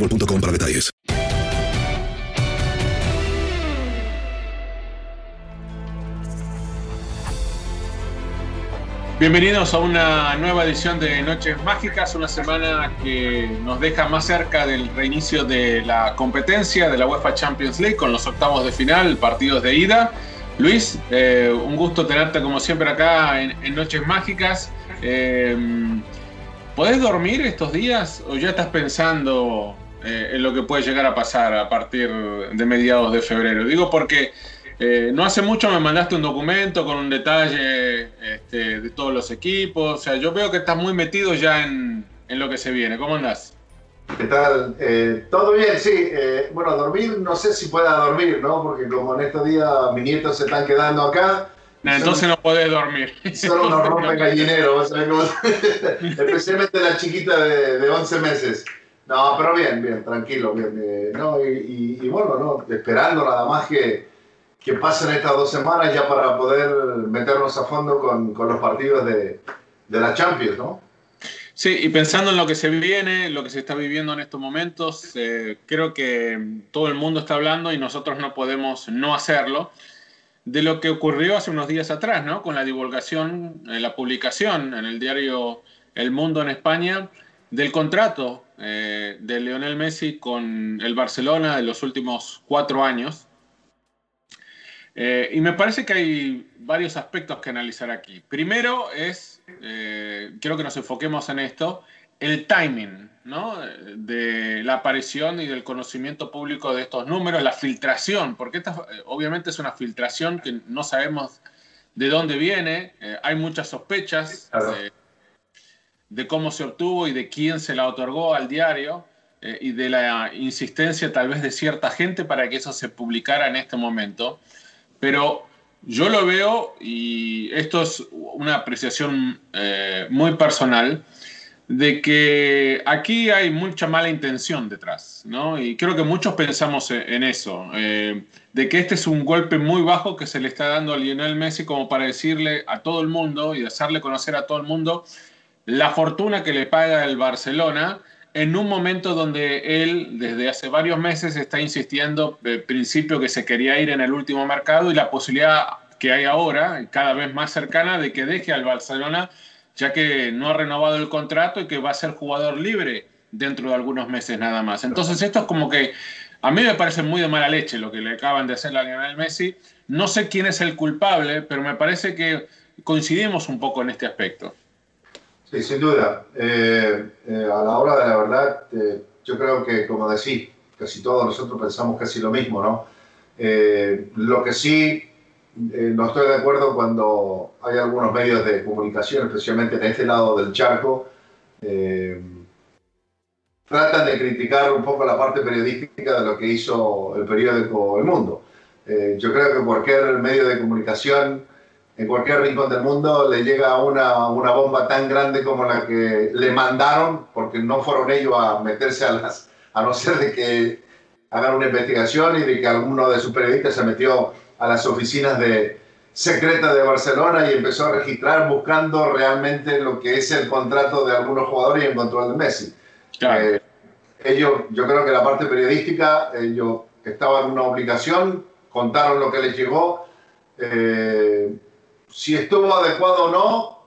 boostmobile.com para detalles. Bienvenidos a una nueva edición de Noches Mágicas, una semana que nos deja más cerca del reinicio de la competencia de la UEFA Champions League con los octavos de final, partidos de ida. Luis, eh, un gusto tenerte como siempre acá en, Noches Mágicas. Eh, ¿Podés dormir estos días o ya estás pensando eh, en lo que puede llegar a pasar a partir de mediados de febrero? Digo porque eh, no hace mucho me mandaste un documento con un detalle este, de todos los equipos. O sea, yo veo que estás muy metido ya en, en lo que se viene. ¿Cómo andás? ¿Qué tal? Eh, Todo bien, sí. Eh, bueno, dormir, no sé si pueda dormir, ¿no? Porque como en estos días mis nietos se están quedando acá. No, entonces no podés dormir. Solo nos rompen gallinero, ¿vos sabés cómo? especialmente la chiquita de, de 11 meses. No, pero bien, bien, tranquilo, bien. eh, no, y, bueno, no, esperando nada más que, que pasen estas dos semanas ya para poder meternos a fondo con, con los partidos de, de la Champions, ¿no? Sí, y pensando en lo que se viene, lo que se está viviendo en estos momentos, eh, creo que todo el mundo está hablando y nosotros no podemos no hacerlo de lo que ocurrió hace unos días atrás, ¿no? Con la divulgación, eh, la publicación en el diario El Mundo en España del contrato eh, de Lionel Messi con el Barcelona de los últimos cuatro años. Eh, y me parece que hay varios aspectos que analizar aquí. Primero es, eh, quiero que nos enfoquemos en esto, el timing ¿no? de la aparición y del conocimiento público de estos números, la filtración, porque esta eh, obviamente es una filtración que no sabemos de dónde viene, eh, hay muchas sospechas Claro. eh, de cómo se obtuvo y de quién se la otorgó al diario eh, y de la insistencia tal vez de cierta gente para que eso se publicara en este momento. Pero yo lo veo, y esto es una apreciación eh, muy personal, de que aquí hay mucha mala intención detrás, ¿no? Y creo que muchos pensamos en, en eso, eh, de que este es un golpe muy bajo que se le está dando a Lionel Messi como para decirle a todo el mundo y hacerle conocer a todo el mundo la fortuna que le paga el Barcelona en un momento donde él desde hace varios meses está insistiendo el principio que se quería ir en el último mercado y la posibilidad que hay ahora, cada vez más cercana, de que deje al Barcelona ya que no ha renovado el contrato y que va a ser jugador libre dentro de algunos meses nada más. Entonces esto es como que a mí me parece muy de mala leche lo que le acaban de hacer a Lionel Messi. No sé quién es el culpable, pero me parece que coincidimos un poco en este aspecto. Sí, sin duda. Eh, eh, a la hora de la verdad, eh, yo creo que, como decís, casi todos nosotros pensamos casi lo mismo, ¿no? lo que sí no estoy de acuerdo cuando hay algunos medios de comunicación, especialmente en este lado del charco, tratan de criticar un poco la parte periodística de lo que hizo el periódico El Mundo. yo creo que cualquier medio de comunicación en cualquier rincón del mundo le llega una, una bomba tan grande como la que le mandaron, porque no fueron ellos a meterse a las, a no ser de que hagan una investigación y de que alguno de sus periodistas se metió a las oficinas de secretas de Barcelona y empezó a registrar buscando realmente lo que es el contrato de algunos jugadores y encontró el de Messi. Eh, ellos, yo creo que la parte periodística, ellos estaban en una obligación, contaron lo que les llegó. Eh, si estuvo adecuado o no,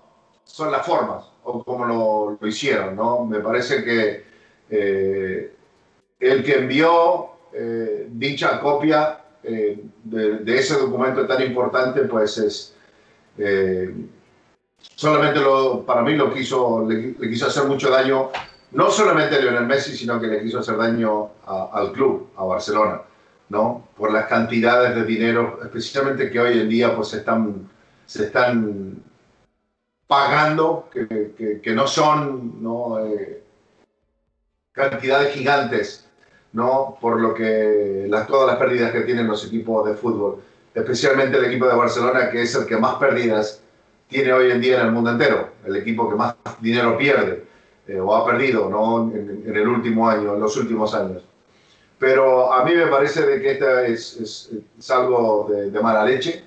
son las formas, o como lo, hicieron, ¿no? Me parece que eh, el que envió eh, dicha copia eh, de, ese documento tan importante, pues es... solamente lo, para mí lo quiso, le, quiso hacer mucho daño, no solamente a Lionel Messi, sino que le quiso hacer daño al club, a Barcelona, ¿no? Por las cantidades de dinero, especialmente que hoy en día pues están se están pagando, que, que, no son ¿no? Eh, cantidades gigantes, ¿no? por lo que las, todas las pérdidas que tienen los equipos de fútbol, especialmente el equipo de Barcelona, que es el que más pérdidas tiene hoy en día en el mundo entero, el equipo que más dinero pierde eh, o ha perdido ¿no? en, el último año, en los últimos años. Pero a mí me parece de que esta es, es, algo de, de mala leche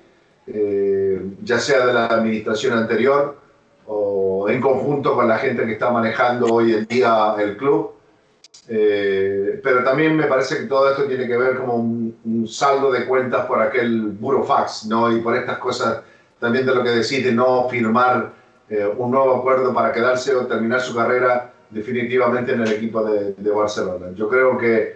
eh, ya sea de la administración anterior o en conjunto con la gente que está manejando hoy en día el club. Eh, pero también me parece que todo esto tiene que ver como un, saldo de cuentas por aquel burofax, ¿no? Y por estas cosas también de lo que decide no firmar eh, un nuevo acuerdo para quedarse o terminar su carrera definitivamente en el equipo de, de Barcelona. Yo creo que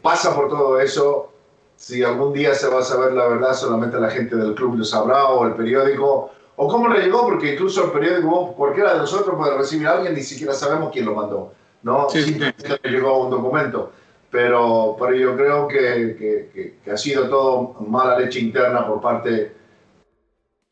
pasa por todo eso si algún día se va a saber la verdad, solamente la gente del club lo sabrá o el periódico. O cómo le llegó, porque incluso el periódico, cualquiera de nosotros puede recibir a alguien, ni siquiera sabemos quién lo mandó. ¿no? Sí, Simplemente llegó un documento. Pero, pero yo creo que, que, que, ha sido todo mala leche interna por parte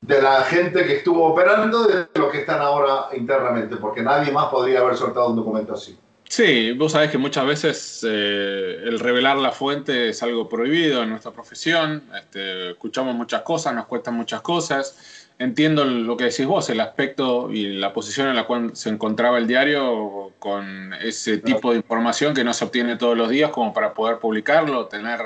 de la gente que estuvo operando de los que están ahora internamente, porque nadie más podría haber soltado un documento así. Sí, vos sabés que muchas veces eh, el revelar la fuente es algo prohibido en nuestra profesión. Este, escuchamos muchas cosas, nos cuestan muchas cosas. Entiendo lo que decís vos, el aspecto y la posición en la cual se encontraba el diario con ese tipo de información que no se obtiene todos los días como para poder publicarlo, tener,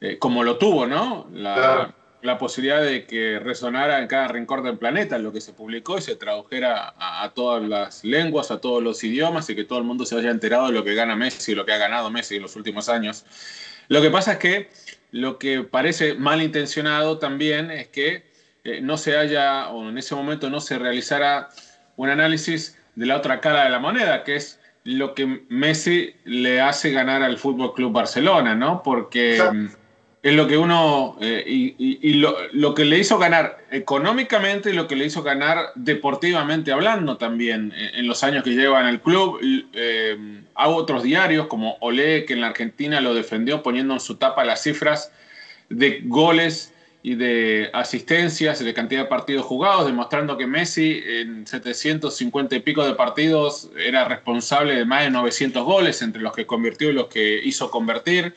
eh, como lo tuvo, ¿no? La, la posibilidad de que resonara en cada rincón del planeta lo que se publicó y se tradujera a, todas las lenguas, a todos los idiomas y que todo el mundo se haya enterado de lo que gana Messi y lo que ha ganado Messi en los últimos años. Lo que pasa es que lo que parece malintencionado también es que eh, no se haya, o en ese momento no se realizara un análisis de la otra cara de la moneda, que es lo que Messi le hace ganar al Fútbol Club Barcelona, ¿no? Porque es lo que uno, eh, y, lo, que le hizo ganar económicamente y lo que le hizo ganar deportivamente hablando también eh, en, los años que lleva en el club. Eh, hago otros diarios como Olé, que en la Argentina lo defendió poniendo en su tapa las cifras de goles y de asistencias y de cantidad de partidos jugados, demostrando que Messi en 750 y pico de partidos era responsable de más de 900 goles, entre los que convirtió y los que hizo convertir.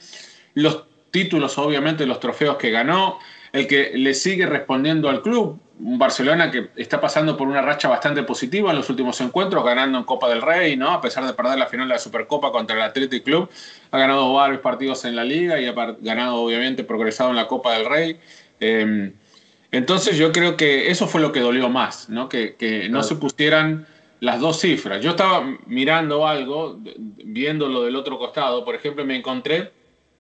Los títulos, obviamente, los trofeos que ganó, el que le sigue respondiendo al club, un Barcelona que está pasando por una racha bastante positiva en los últimos encuentros, ganando en Copa del Rey, ¿no? A pesar de perder la final de la Supercopa contra el Athletic Club, ha ganado varios partidos en la liga y ha ganado, obviamente, progresado en la Copa del Rey. Em, entonces yo creo que eso fue lo que dolió más, ¿no? Que, que no se pusieran las dos cifras. Yo estaba mirando algo, viendo lo del otro costado, por ejemplo, me encontré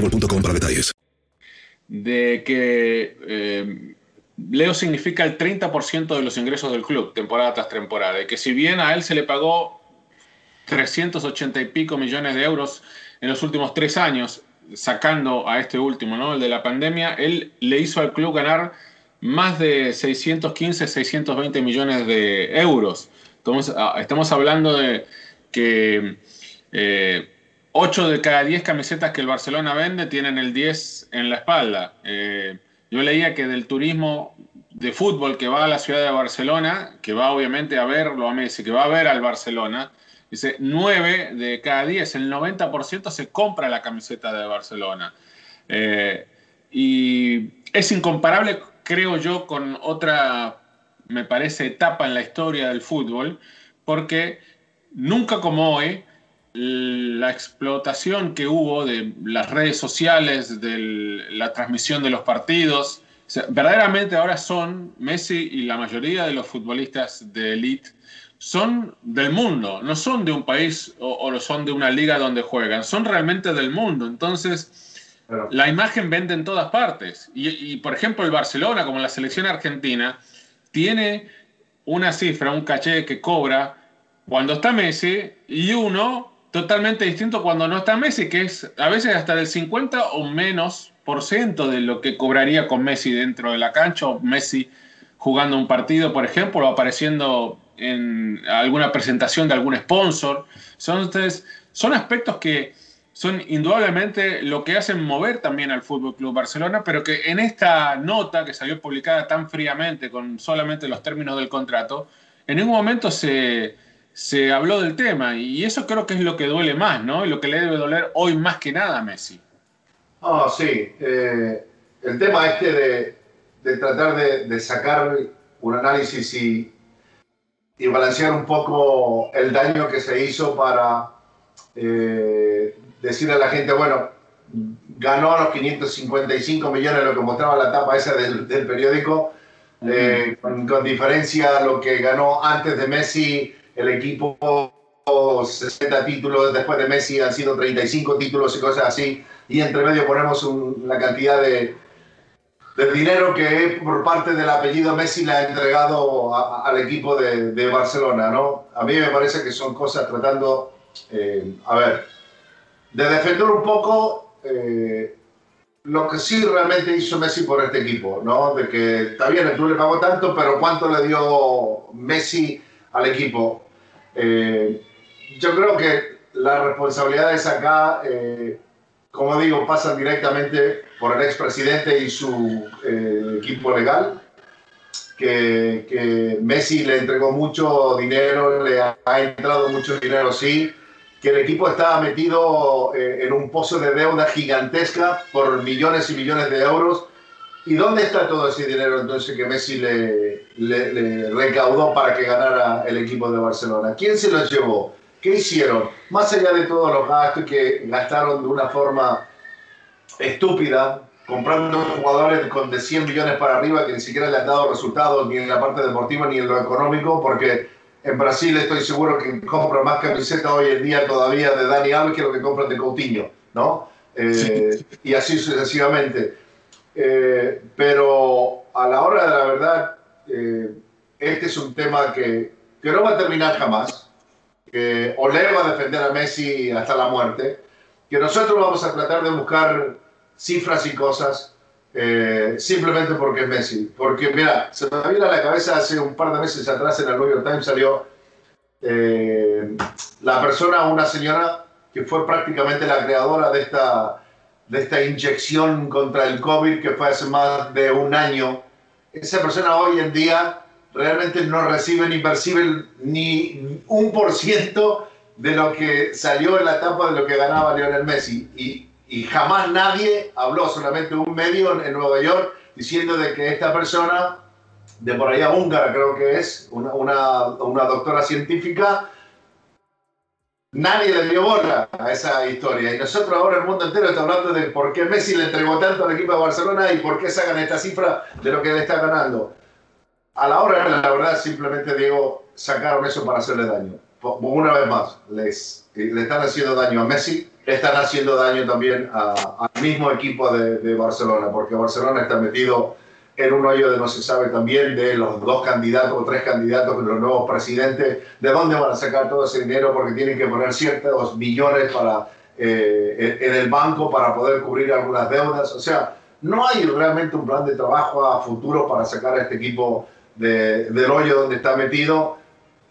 para detalles. de que eh, Leo significa el 30% de los ingresos del club, temporada tras temporada, y que si bien a él se le pagó 380 y pico millones de euros en los últimos tres años, sacando a este último, ¿no? el de la pandemia, él le hizo al club ganar más de 615, 620 millones de euros. Estamos, ah, estamos hablando de que eh, 8 de cada 10 camisetas que el Barcelona vende tienen el 10 en la espalda. Eh, yo leía que del turismo de fútbol que va a la ciudad de Barcelona, que va obviamente a verlo a Messi, que va a ver al Barcelona, dice 9 de cada 10, el 90% se compra la camiseta de Barcelona. Eh, y es incomparable, creo yo, con otra, me parece, etapa en la historia del fútbol, porque nunca como hoy la explotación que hubo de las redes sociales, de la transmisión de los partidos. O sea, verdaderamente ahora son Messi y la mayoría de los futbolistas de elite son del mundo, no son de un país o, o son de una liga donde juegan, son realmente del mundo. Entonces, la imagen vende en todas partes. Y, y, por ejemplo, el Barcelona, como la selección argentina, tiene una cifra, un caché que cobra cuando está Messi y uno totalmente distinto cuando no está Messi, que es a veces hasta del 50 o menos por ciento de lo que cobraría con Messi dentro de la cancha o Messi jugando un partido, por ejemplo, o apareciendo en alguna presentación de algún sponsor. Son, son aspectos que son indudablemente lo que hacen mover también al Fútbol Club Barcelona, pero que en esta nota que salió publicada tan fríamente con solamente los términos del contrato, en ningún momento se, se habló del tema y eso creo que es lo que duele más, ¿no? Y lo que le debe doler hoy más que nada a Messi. No, sí. eh, el tema este de, de tratar de, de sacar un análisis y, y balancear un poco el daño que se hizo para eh, decirle a la gente, bueno, ganó los 555 millones, lo que mostraba la tapa esa del, del periódico, eh, con, con diferencia a lo que ganó antes de Messi el equipo 60 títulos, después de Messi han sido 35 títulos y cosas así, y entre medio ponemos un- la cantidad de, dinero que por parte del apellido Messi le ha entregado al equipo de, de Barcelona, ¿no? A mí me parece que son cosas tratando, eh, a ver, de defender un poco eh, lo que sí realmente hizo Messi por este equipo, ¿no? De que está bien, el club le pagó tanto, pero ¿cuánto le dio Messi al equipo? Eh, yo creo que las responsabilidades acá, eh, como digo, pasan directamente por el expresidente y su eh, equipo legal, que, que, Messi le entregó mucho dinero, le ha, ha, entrado mucho dinero, sí, que el equipo estaba metido eh, en un pozo de deuda gigantesca por millones y millones de euros. ¿Y dónde está todo ese dinero entonces que Messi le, le, le recaudó para que ganara el equipo de Barcelona? ¿Quién se los llevó? ¿Qué hicieron? Más allá de todos los gastos que gastaron de una forma estúpida, comprando jugadores con de 100 millones para arriba que ni siquiera le han dado resultados ni en la parte deportiva ni en lo económico, porque en Brasil estoy seguro que compran más camisetas hoy en día todavía de Dani Alves que lo que compran de Coutinho, ¿no? Eh, sí. Y así sucesivamente. Eh, pero a la hora de la verdad, eh, este es un tema que, que no va a terminar jamás, que Ole va a defender a Messi hasta la muerte, que nosotros vamos a tratar de buscar cifras y cosas eh, simplemente porque es Messi. Porque, mira, se me vino a la cabeza hace un par de meses atrás en el New York Times salió eh, la persona, una señora que fue prácticamente la creadora de esta, de esta inyección contra el COVID que fue hace más de un año. Esa persona hoy en día realmente no recibe ni percibe ni un por ciento de lo que salió en la etapa de lo que ganaba Lionel Messi. Y, y jamás nadie habló, solamente un medio en Nueva York, diciendo de que esta persona, de por allá húngara creo que es, una, una, una doctora científica, nadie le dio bola a esa historia. Y nosotros ahora el mundo entero está hablando de por qué Messi le entregó tanto al equipo de Barcelona y por qué sacan esta cifra de lo que le está ganando. A la hora, la verdad, simplemente digo, sacaron eso para hacerle daño. Una vez más, les, le están haciendo daño a Messi, le están haciendo daño también al mismo equipo de, Barcelona, porque Barcelona está metido en un hoyo de no se sabe también de los dos candidatos o tres candidatos de los nuevos presidentes, de dónde van a sacar todo ese dinero, porque tienen que poner ciertos millones para, eh, en el banco para poder cubrir algunas deudas. O sea, no hay realmente un plan de trabajo a futuro para sacar a este equipo de, del hoyo donde está metido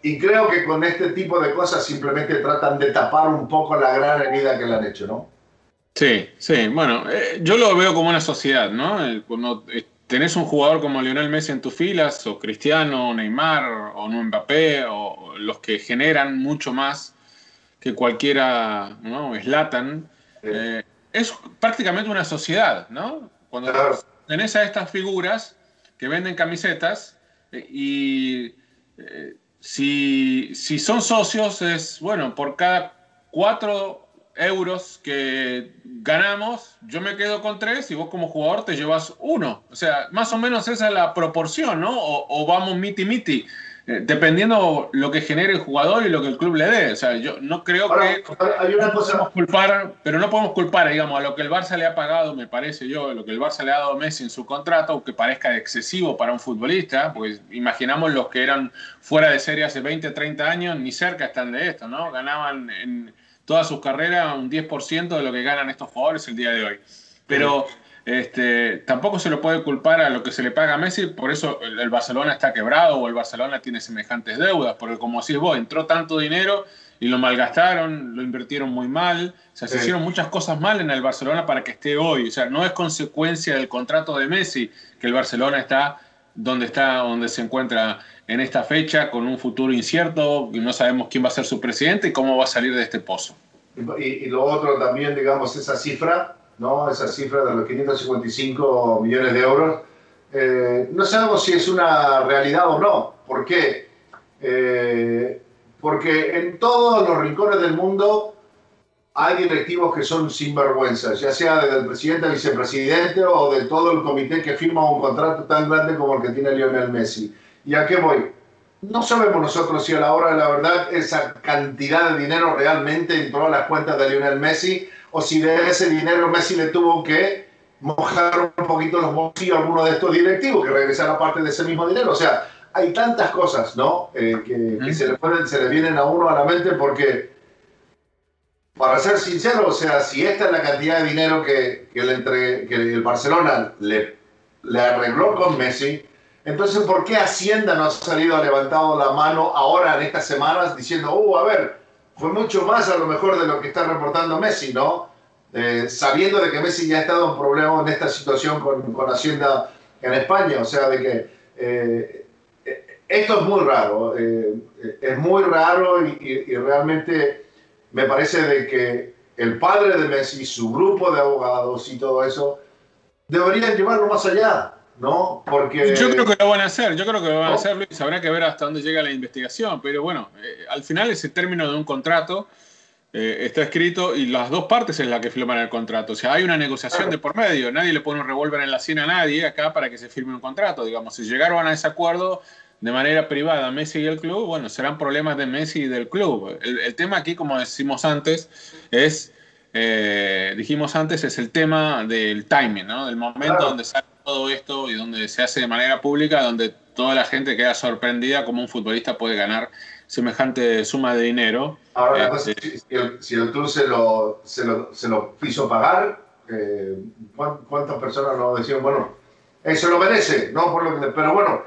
y creo que con este tipo de cosas simplemente tratan de tapar un poco la gran herida que le han hecho, ¿no? Sí, sí, bueno, eh, yo lo veo como una sociedad, ¿no? Cuando tenés un jugador como Lionel Messi en tus filas, o Cristiano, o Neymar, o Mbappé, o los que generan mucho más que cualquiera, ¿no? Slatan, sí. eh, es prácticamente una sociedad, ¿no? Cuando claro. tenés a estas figuras que venden camisetas eh, y eh, si, si, son socios, es bueno, por cada cuatro euros que ganamos, yo me quedo con tres y vos como jugador te llevas uno. O sea, más o menos esa es la proporción, ¿no? O, o vamos miti miti. Eh, dependiendo lo que genere el jugador y lo que el club le dé. O sea, yo no creo Ahora, que hay una no cosa- podemos culpar, pero no podemos culpar, digamos, a lo que el Barça le ha pagado, me parece yo, lo que el Barça le ha dado a Messi en su contrato, aunque parezca excesivo para un futbolista, pues imaginamos los que eran fuera de serie hace 20, 30 años, ni cerca están de esto, ¿no? Ganaban en toda su carrera un 10% de lo que ganan estos jugadores el día de hoy. Pero este, tampoco se lo puede culpar a lo que se le paga a Messi, por eso el, el Barcelona está quebrado o el Barcelona tiene semejantes deudas, porque como decís vos, entró tanto dinero y lo malgastaron, lo invirtieron muy mal, o sea, se Sí. hicieron muchas cosas mal en el Barcelona para que esté hoy, o sea, no es consecuencia del contrato de Messi que el Barcelona está donde está, donde se encuentra en esta fecha, con un futuro incierto, y no sabemos quién va a ser su presidente y cómo va a salir de este pozo. Y, y lo otro también, digamos, esa cifra, ¿no? Esa cifra de los 555 millones de euros, eh, no sabemos si es una realidad o no. ¿Por qué? Eh, porque en todos los rincones del mundo hay directivos que son sinvergüenzas, ya sea desde el presidente al vicepresidente o de todo el comité que firma un contrato tan grande como el que tiene Lionel Messi. ¿Y a qué voy? No sabemos nosotros si a la hora de la verdad esa cantidad de dinero realmente entró a las cuentas de Lionel Messi o si de ese dinero Messi le tuvo que mojar un poquito los bolsillos a alguno de estos directivos que regresara parte de ese mismo dinero. O sea, hay tantas cosas, ¿no? Eh, que, que se, le pueden, se le vienen a uno a la mente porque, para ser sincero, o sea, si esta es la cantidad de dinero que, que, le entre, que el Barcelona le, le arregló con Messi, entonces, ¿por qué Hacienda no ha salido, ha levantado la mano ahora en estas semanas diciendo, uh, a ver, fue mucho más a lo mejor de lo que está reportando Messi, ¿no? Eh, sabiendo de que Messi ya ha estado en problema en esta situación con, Hacienda en España, o sea, de que eh, esto es muy raro, eh, es muy raro y, y, y, realmente me parece de que el padre de Messi, su grupo de abogados y todo eso, deberían llevarlo más allá, ¿no? Porque... Yo creo que lo van a hacer, yo creo que lo van a hacer, Luis, habrá que ver hasta dónde llega la investigación, pero bueno, eh, al final ese término de un contrato eh, está escrito y las dos partes es la que firman el contrato, o sea, hay una negociación claro. de por medio, nadie le pone un revólver en la sien a nadie acá para que se firme un contrato, digamos, si llegaron a ese acuerdo de manera privada Messi y el club, bueno, serán problemas de Messi y del club. El, el tema aquí, como decimos antes, es eh, dijimos antes, es el tema del timing, ¿no? Del momento claro. donde sale todo esto y donde se hace de manera pública, donde toda la gente queda sorprendida como un futbolista puede ganar semejante suma de dinero. Ahora, este, si, si, el, si, el, club se lo, se lo, se lo quiso pagar, eh, ¿cuántas personas no decían, bueno, eso lo merece, ¿no? Por lo que, pero bueno,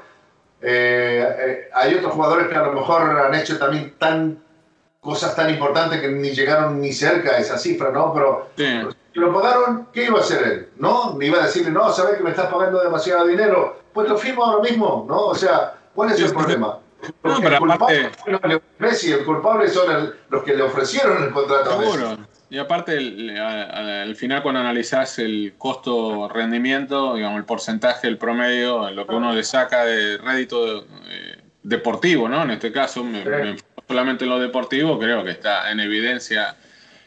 eh, eh, hay otros jugadores que a lo mejor han hecho también tan cosas tan importantes que ni llegaron ni cerca a esa cifra, ¿no? Pero sí. si lo pagaron, ¿qué iba a hacer él? ¿No? Ni iba a decirle, no, sabes que me estás pagando demasiado dinero, pues lo firmo ahora mismo, ¿no? O sea, ¿cuál es el problema? Porque no, el, culpable aparte... Messi, el culpable son el, los que le ofrecieron el contrato Seguro. a Messi. Y aparte, el, al final cuando analizás el costo-rendimiento, digamos, el porcentaje, el promedio, lo que uno le saca de rédito eh, deportivo, ¿no? En este caso, me, sí. me solamente en lo deportivo, creo que está en evidencia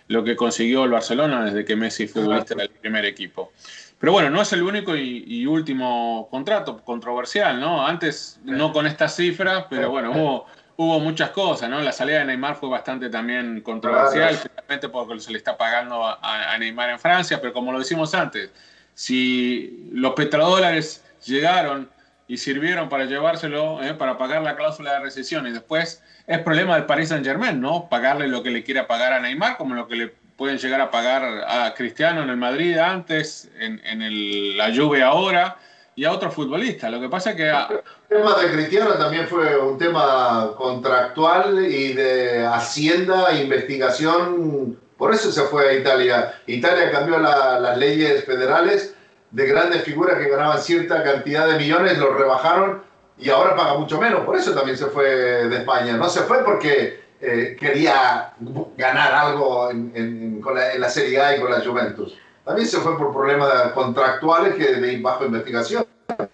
lo que consiguió el Barcelona desde que Messi fue futbolista del primer equipo. Pero bueno, no es el único y, y, último contrato controversial, ¿no? Antes, no con estas cifras, pero bueno, hubo, hubo muchas cosas, ¿no? La salida de Neymar fue bastante también controversial, especialmente porque se le está pagando a, a Neymar en Francia, pero como lo decimos antes, si los petrodólares llegaron y sirvieron para llevárselo, ¿eh? para pagar la cláusula de recesión y después es problema del Paris Saint Germain, ¿no? Pagarle lo que le quiera pagar a Neymar, como lo que le pueden llegar a pagar a Cristiano en el Madrid antes, en, en el, la Juve ahora y a otros futbolistas. Lo que pasa es que... A... El tema de Cristiano también fue un tema contractual y de hacienda, investigación. Por eso se fue a Italia. Italia cambió la, las leyes federales de grandes figuras que ganaban cierta cantidad de millones, los rebajaron y ahora paga mucho menos. Por eso también se fue de España. No se fue porque eh, quería ganar algo en, con la, en, la, Serie A y con la Juventus. También se fue por problemas contractuales que de bajo investigación.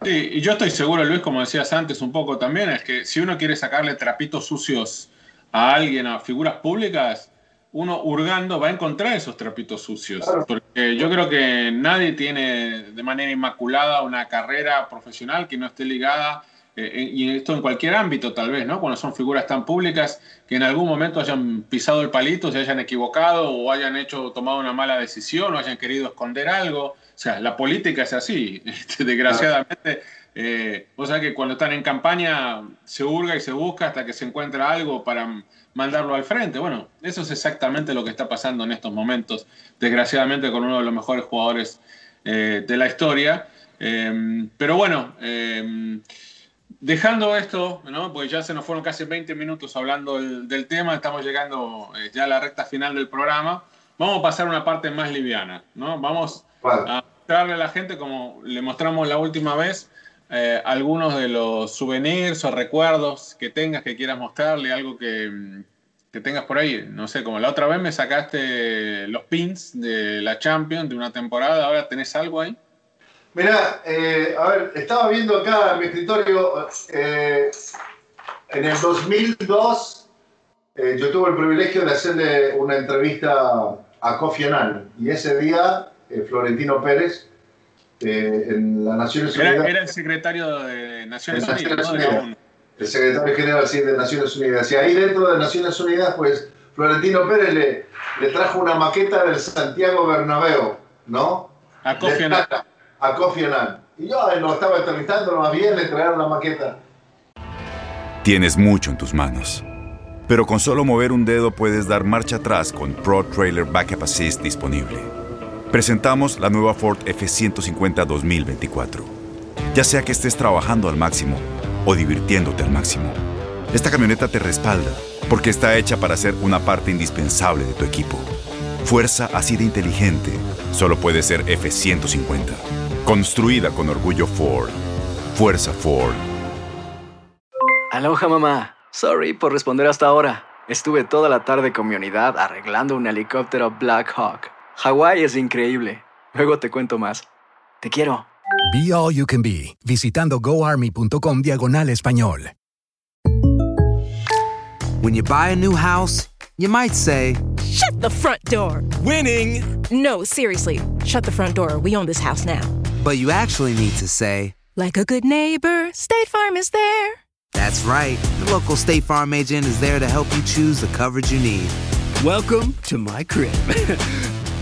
Y yo estoy seguro, Luis, como decías antes un poco también, es que si uno quiere sacarle trapitos sucios a alguien, a figuras públicas, uno hurgando va a encontrar esos trapitos sucios. Claro. Porque yo creo que nadie tiene de manera inmaculada una carrera profesional que no esté ligada eh, y esto en cualquier ámbito tal vez, ¿no? Cuando son figuras tan públicas que en algún momento hayan pisado el palito, se hayan equivocado o hayan hecho, tomado una mala decisión o hayan querido esconder algo. O sea, la política es así, este, desgraciadamente. Eh, o sea que cuando están en campaña se hurga y se busca hasta que se encuentra algo para mandarlo al frente. Bueno, eso es exactamente lo que está pasando en estos momentos, desgraciadamente con uno de los mejores jugadores eh, de la historia. Eh, pero bueno, eh, Dejando esto, ¿no? pues ya se nos fueron casi 20 minutos hablando del, del tema, estamos llegando eh, ya a la recta final del programa. Vamos a pasar a una parte más liviana, ¿no? Vamos vale. a mostrarle a la gente, como le mostramos la última vez, eh, algunos de los souvenirs o recuerdos que tengas, que quieras mostrarle, algo que, que tengas por ahí. No sé, como la otra vez me sacaste los pins de la Champions de una temporada, ahora tenés algo ahí. Mira, eh, a ver, estaba viendo acá en mi escritorio, eh, en el 2002 eh, yo tuve el privilegio de hacerle una entrevista a Kofi Annan y ese día eh, Florentino Pérez en las Naciones era, Unidas... Era el secretario de Naciones, de Unidas, el secretario general sí, de Naciones Unidas. Y ahí dentro de Naciones Unidas, pues Florentino Pérez le, le trajo una maqueta del Santiago Bernabéu, ¿no? A Kofi Annan a Kofi Annan. Y yo lo estaba entrevistando, más bien le trajeron la maqueta. Tienes mucho en tus manos. Pero con solo mover un dedo puedes dar marcha atrás con Pro Trailer Backup Assist disponible. Presentamos la nueva Ford F150 2024. Ya sea que estés trabajando al máximo o divirtiéndote al máximo, esta camioneta te respalda porque está hecha para ser una parte indispensable de tu equipo. Fuerza así de inteligente solo puede ser F-150. Construida con orgullo Ford. Fuerza Ford. Aloha mamá. Sorry por responder hasta ahora. Estuve toda la tarde con mi unidad arreglando un helicóptero Black Hawk. Hawái es increíble. Luego te cuento más. Te quiero. Be All You Can Be, visitando goarmy.com diagonal español. When you buy a new house, you might say, Shut the front door! Winning! No, seriously. Shut the front door. We own this house now. But you actually need to say, Like a good neighbor, State Farm is there. That's right. The local State Farm agent is there to help you choose the coverage you need. Welcome to my crib.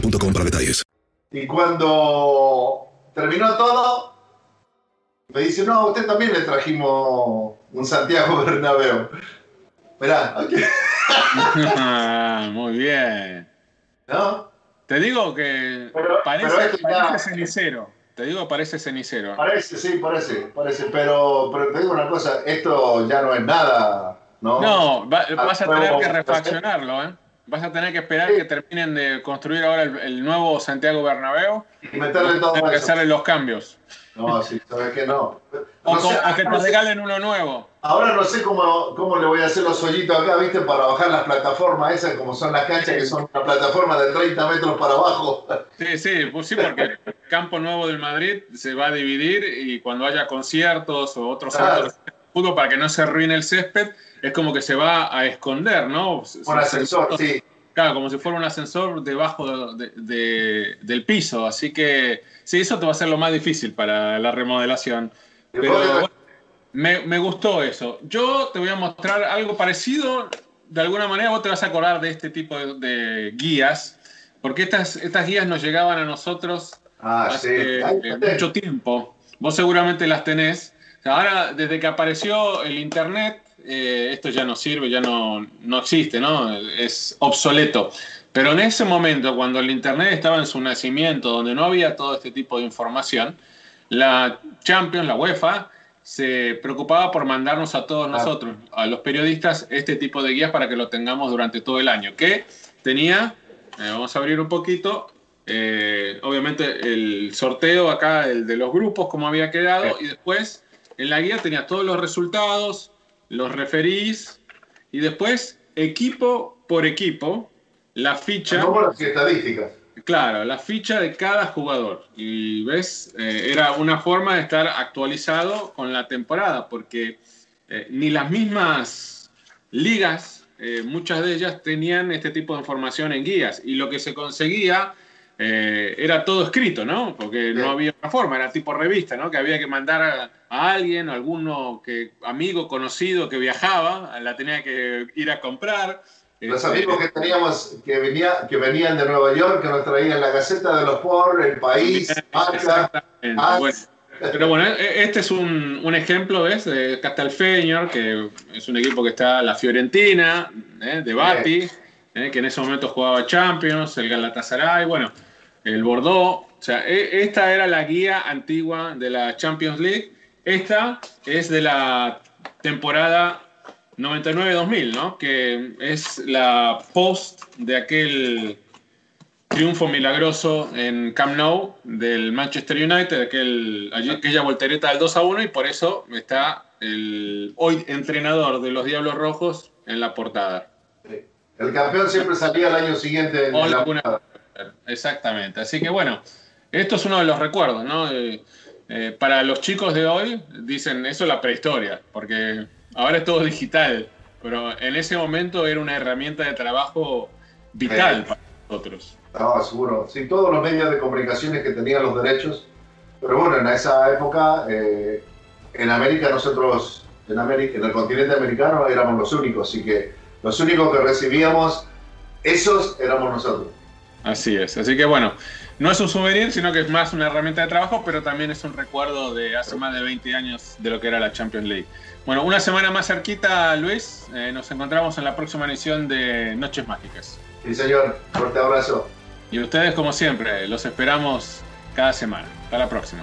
boostmobile.com para detalles. Y cuando terminó todo, me dice, no, a usted también le trajimos un Santiago Bernabéu. Mirá, aquí. Muy bien. ¿No? Te digo que Pero- parece, pero esto parece cenicero. Te digo, parece cenicero. Parece, sí, parece, parece. Pero, pero te digo una cosa, esto ya no es nada, ¿no? No, va- vas a tener que refaccionarlo, ¿eh? Vas a tener que esperar que terminen de construir ahora el, el nuevo Santiago Bernabéu Y meterle todo que hacerle los cambios. No, sí, sabes que no. O, No co- sé, o que te regalen uno nuevo. Ahora no sé cómo, cómo le voy a hacer los hoyitos acá, ¿viste? Para bajar las plataformas esas, como son las canchas, que son una plataforma de 30 metros para abajo. Sí, sí, pues sí, porque el Campo Nuevo del Madrid se va a dividir y cuando haya conciertos o otros Claro. Fútbol para que no se arruine el césped, es como que se va a esconder, ¿no? Un ascensor, sí. Claro, como si fuera un ascensor debajo de- de- del piso. Así que sí, eso te va a ser lo más difícil para la remodelación. Pero bueno, me, me gustó eso. Yo te voy a mostrar algo parecido. De alguna manera vos te vas a acordar de este tipo de, de guías, porque estas, estas guías nos llegaban a nosotros Ah, hace sí. Eh, mucho tiempo. Vos seguramente las tenés. Ahora, desde que apareció el Internet, eh, esto ya no sirve, ya no, no existe, ¿no? Es obsoleto. Pero en ese momento, cuando el Internet estaba en su nacimiento, donde no había todo este tipo de información, la Champions, la UEFA, se preocupaba por mandarnos a todos nosotros, a los periodistas, este tipo de guías para que lo tengamos durante todo el año. Que tenía, eh, vamos a abrir un poquito, eh, obviamente el sorteo acá, el de los grupos, como había quedado, y después en la guía tenía todos los resultados, los referís, y después equipo por equipo, la ficha. Números y estadísticas. Claro, la ficha de cada jugador. Y ves, Eh, era una forma de estar actualizado con la temporada, porque eh, ni las mismas ligas, eh, muchas de ellas tenían este tipo de información en guías. Y lo que se conseguía eh, era todo escrito, ¿no? Porque no había otra forma, era tipo revista, ¿no? Que había que mandar a, a alguien, alguno que, amigo conocido que viajaba, la tenía que ir a comprar. Los Este, amigos que teníamos que, venía, que venían de Nueva York, que nos traían la Gaceta de los Por, El País, Marca. Bueno. Pero bueno, e- este es un, un ejemplo, ¿ves? De acá está el Feyenoord, que es un equipo que está la Fiorentina, ¿eh? de Bati, ¿eh? que en ese momento jugaba Champions, el Galatasaray, bueno, el Bordeaux. O sea, e- esta era la guía antigua de la Champions League. Esta es de la temporada 99-2000, ¿no? Que es la post de aquel triunfo milagroso en Camp Nou del Manchester United, aquel, aquella voltereta del 2 a 1, y por eso está el hoy entrenador de los Diablos Rojos en la portada. El campeón siempre salía el año siguiente en la una- Exactamente. Así que bueno, esto es uno de los recuerdos, ¿no? Eh, eh, para los chicos de hoy dicen eso es la prehistoria, porque ahora es todo digital, pero en ese momento era una herramienta de trabajo vital Sí. para nosotros. estaba seguro. Sí, todos los medios de comunicaciones que tenían los derechos. Pero bueno, en esa época, eh, en América nosotros, en, América, en el continente americano éramos los únicos, así que los únicos que recibíamos, esos éramos nosotros. Así es, así que bueno, no es un souvenir, sino que es más una herramienta de trabajo, pero también es un recuerdo de hace más de 20 años de lo que era la Champions League. Bueno, una semana más cerquita, Luis, eh, nos encontramos en la próxima edición de Noches Mágicas. Sí, señor, fuerte abrazo. Y ustedes, como siempre, los esperamos cada semana. Hasta la próxima.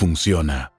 funciona.